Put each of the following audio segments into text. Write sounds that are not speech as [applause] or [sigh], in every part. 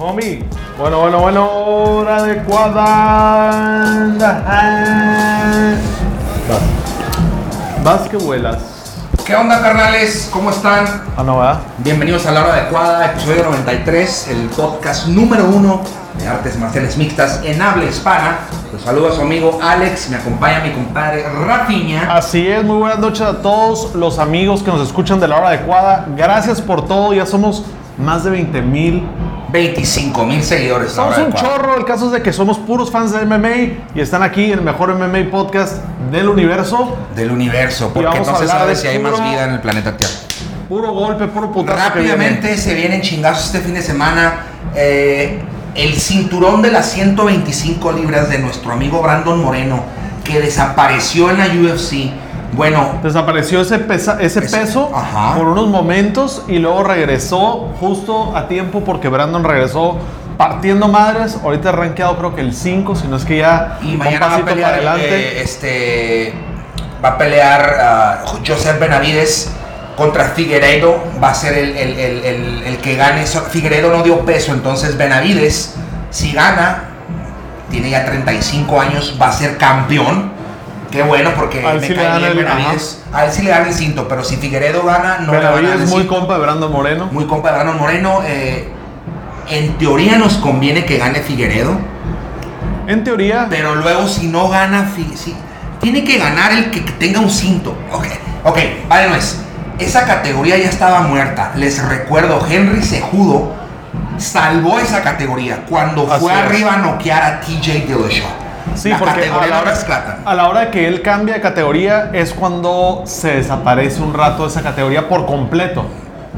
Homie, bueno, bueno, bueno, hora adecuada. Vas. Que vuelas. ¿Qué onda, carnales? ¿Cómo están? Ah, no, ¿verdad? Bienvenidos a La Hora Adecuada, episodio 93, el podcast número uno de artes marciales mixtas en habla hispana. Los saludo a su amigo Alex, me acompaña mi compadre Rafiña. Así es, muy buenas noches a todos los amigos que nos escuchan de la hora adecuada. Gracias por todo, ya somos más de 20 mil. 25 mil seguidores. Somos un chorro, el caso es de que somos puros fans de MMA y están aquí en el mejor MMA podcast del universo. Del universo, porque no se sabe si hay más vida en el planeta Tierra. Puro golpe, puro putazo viene. Rápidamente se vienen chingazos este fin de semana. Eh, el cinturón de las 125 libras de nuestro amigo Brandon Moreno, que desapareció en la UFC. Bueno, Desapareció ese, pesa- ese peso ajá. por unos momentos y luego regresó justo a tiempo porque Brandon regresó partiendo madres. Ahorita rankeado creo que el 5, si no es que ya y un mañana va a pelear, adelante. eh, este, va a pelear ah, Joseph Benavides contra Figueiredo. Va a ser el, el- el- el- que gane. Figueiredo no dio peso, entonces Benavides, si gana, tiene ya 35 años, va a ser campeón. Qué bueno, porque A él me cae bien el- Benavides. A él sí le dan el cinto, pero si Figueiredo gana, no le van a Benavides es muy cinto. compa de Brandon Moreno. Muy compa de Brandon Moreno. eh, en teoría nos conviene que gane Figueiredo. En teoría, Pero luego si no gana, si- tiene que ganar el que, que tenga un cinto. Ok, ok, vale, no es. Esa categoría ya estaba muerta. Les recuerdo, Henry Sejudo salvó esa categoría cuando Así fue es. arriba a noquear a TJ Dillashaw. Sí, la porque a la, hora, rescatan. a la hora que él cambia de categoría es cuando se desaparece un rato esa categoría por completo.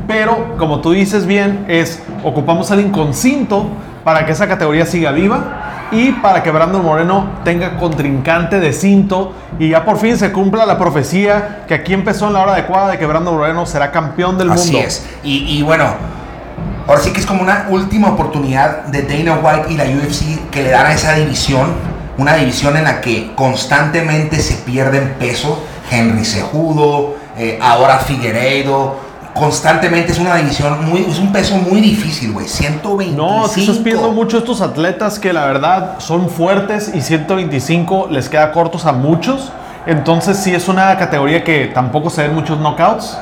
Pero, como tú dices bien, es ocupamos al inconcinto para que esa categoría siga viva y para que Brandon Moreno tenga contrincante de cinto y ya por fin se cumpla la profecía que aquí empezó en la hora adecuada de que Brandon Moreno será campeón del Así mundo. es. Y, y bueno, ahora sí que es como una última oportunidad de Dana White y la UFC que le dan a esa división. Una división en la que constantemente se pierden peso. Henry Cejudo, eh, ahora Figueiredo. Constantemente es una división muy, es un peso muy difícil, güey. 125. No, sí estás mucho estos atletas que la verdad son fuertes y 125 les queda cortos a muchos. Entonces sí es una categoría que tampoco se ven muchos knockouts.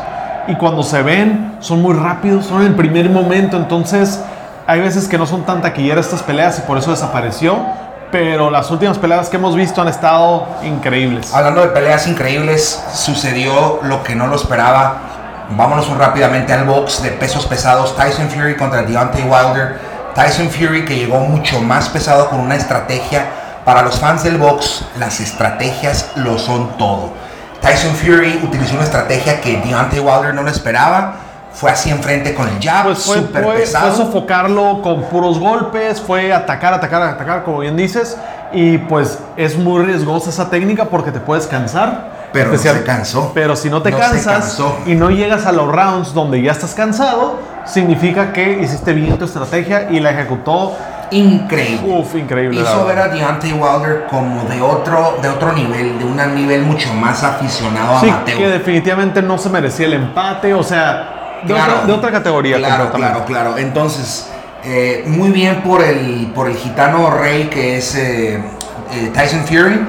Y cuando se ven son muy rápidos, son en el primer momento. Entonces hay veces que no son tan taquilleras estas peleas y por eso desapareció. Pero las últimas peleas que hemos visto han estado increíbles. Hablando de peleas increíbles, sucedió lo que no lo esperaba. Vámonos rápidamente al box de pesos pesados. Tyson Fury contra Deontay Wilder. Tyson Fury que llegó mucho más pesado con una estrategia. Para los fans del box, las estrategias lo son todo. Tyson Fury utilizó una estrategia que Deontay Wilder no lo esperaba. Fue así enfrente con el jab, Pues fue, súper fue- pesado. fue sofocarlo con puros golpes, fue atacar, atacar, atacar, como bien dices. Y pues es muy riesgosa esa técnica porque te puedes cansar. Pero no Especial- se cansó. Pero si no te No cansas y no llegas a los rounds donde ya estás cansado, significa que hiciste bien tu estrategia y la ejecutó. Increíble. Uf, increíble. Hizo ver a Deontay Wilder como de otro, de otro nivel, de un nivel mucho más aficionado Sí, amateur. que definitivamente no se merecía el empate, o sea, de, Claro. otra, de otra categoría. Claro, claro, claro. Entonces, eh, muy bien por el, por el gitano rey que es eh, eh, Tyson Fury.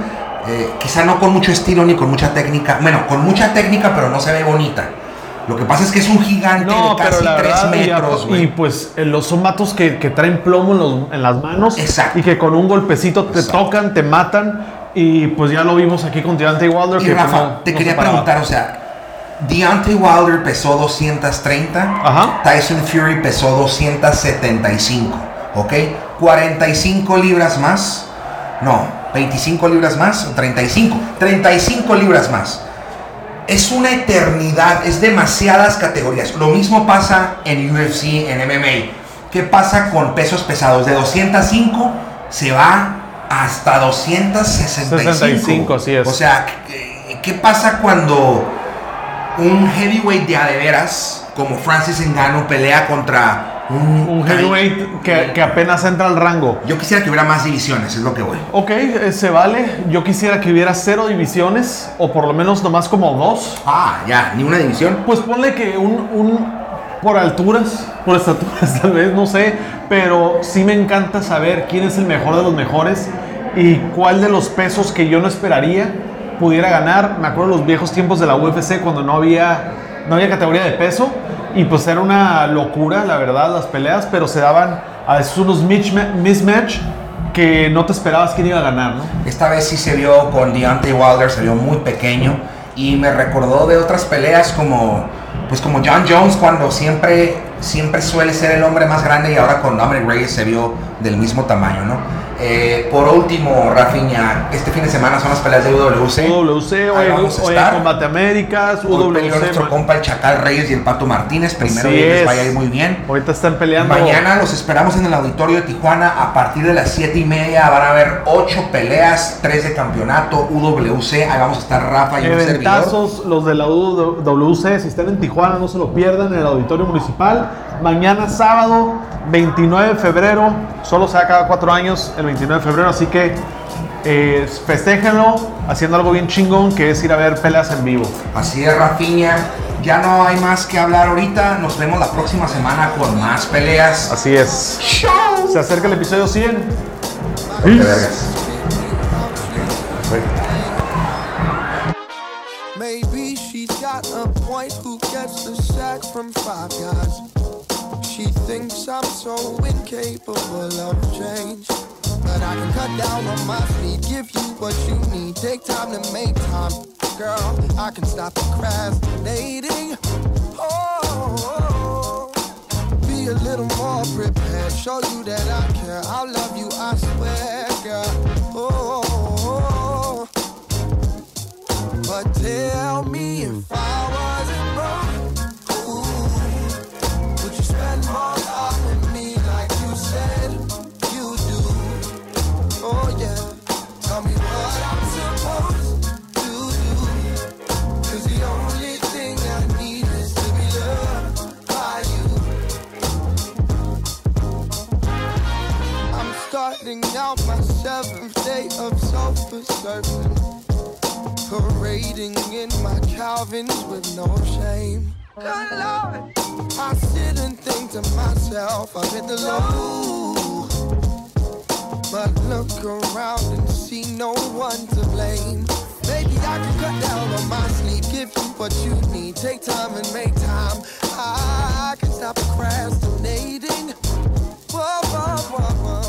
Eh, quizá no con mucho estilo ni con mucha técnica. Bueno, con mucha técnica, pero no se ve bonita. Lo que pasa es que es un gigante No, de casi la 3 verdad, y, metros, y güey. pues eh, los son matos que, que traen plomo en, los- en las manos Exacto. y que con un golpecito te Exacto. tocan, te matan y pues ya lo vimos aquí con Deontay Wilder. Y que Rafa, pues, no- te no quería preguntar, o sea, Deontay Wilder pesó 230, Ajá. Tyson Fury pesó 275, ¿ok? 45 libras más, no, 25 libras más, o 35, 35 libras más. Es una eternidad, es demasiadas categorías. Lo mismo pasa en UFC, en MMA. ¿Qué pasa con pesos pesados? De 205 se va hasta 265. 65, así es. O sea, ¿qué, qué pasa cuando un heavyweight de a de veras, como Francis Ngannou, pelea contra un, Un heavyweight que, que apenas entra al rango. Yo quisiera que hubiera más divisiones, es lo que voy. Ok, eh, se vale. Yo quisiera que hubiera cero divisiones o por lo menos nomás como dos. Ah, ya, ni una división. Pues ponle que un, un Por alturas, por estaturas, [laughs] tal vez, no sé. Pero sí me encanta saber quién es el mejor de los mejores y cuál de los pesos que yo no esperaría pudiera ganar. Me acuerdo los viejos tiempos de la UFC cuando no había, no había categoría de peso y pues era una locura, la verdad, las peleas, pero se daban a veces unos mismatch que no te esperabas quién iba a ganar, ¿no? Esta vez sí se vio con Deontay Wilder, se vio muy pequeño y me recordó de otras peleas como pues como John Jones cuando siempre siempre suele ser el hombre más grande y ahora con Dominic Reyes se vio del mismo tamaño, ¿no? Eh, por último, Rafinha, este fin de semana son las peleas de UWC. UWC, hoy, vamos a estar. Combate Américas, UWC. nuestro compa el Chacal Reyes y el Pato Martínez. Primero les vaya a ir muy bien. Ahorita están peleando. Mañana los esperamos en el auditorio de Tijuana a partir de las 7 y media. Van a haber 8 peleas, 3 de campeonato, UWC. Ahí vamos a estar Rafa y un servidor. los de la UWC. Si están en Tijuana, no se lo pierdan en el auditorio municipal. Mañana sábado 29 de febrero, solo se da cada cuatro años, el 29 de febrero, así que eh, festéjenlo haciendo algo bien chingón que es ir a ver peleas en vivo. Así es, Rafinha. Ya no hay más que hablar ahorita. Nos vemos la próxima semana con más peleas. Así es. Se acerca el episodio 100. Maybe she's got a point who gets the sack from five guys. Thinks I'm so incapable of change. But I can cut down on my speed, give you what you need. Take time to make time. Girl, I can stop procrastinating. Oh, be a little more prepared. Show you that I care. I'll love you, I swear, girl. Oh, but tell me if I wasn't surfing. Parading in my Calvins with no shame. Good Lord. I sit and think to myself, I'm in the low. But look around and see no one to blame. Maybe I can cut down on my sleep, give you what you need. Take time and make time. I can stop procrastinating. Whoa, whoa, whoa, a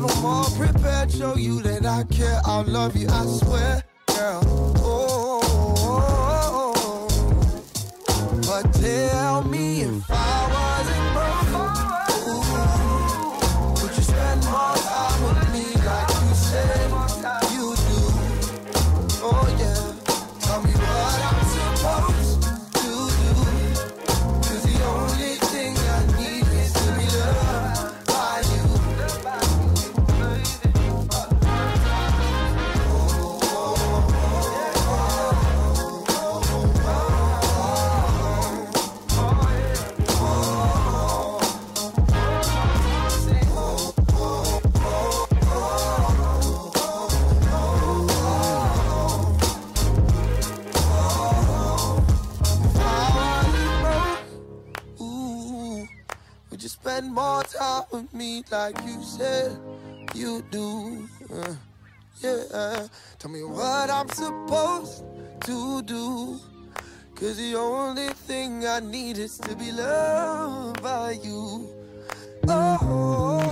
little more prepared, show you that I care. I'll love you, I swear, girl. Oh, oh, oh, oh. oh. but tell like you said you do. Uh, yeah, tell me what I'm supposed to do. Cause the only thing I need is to be loved by you. Oh.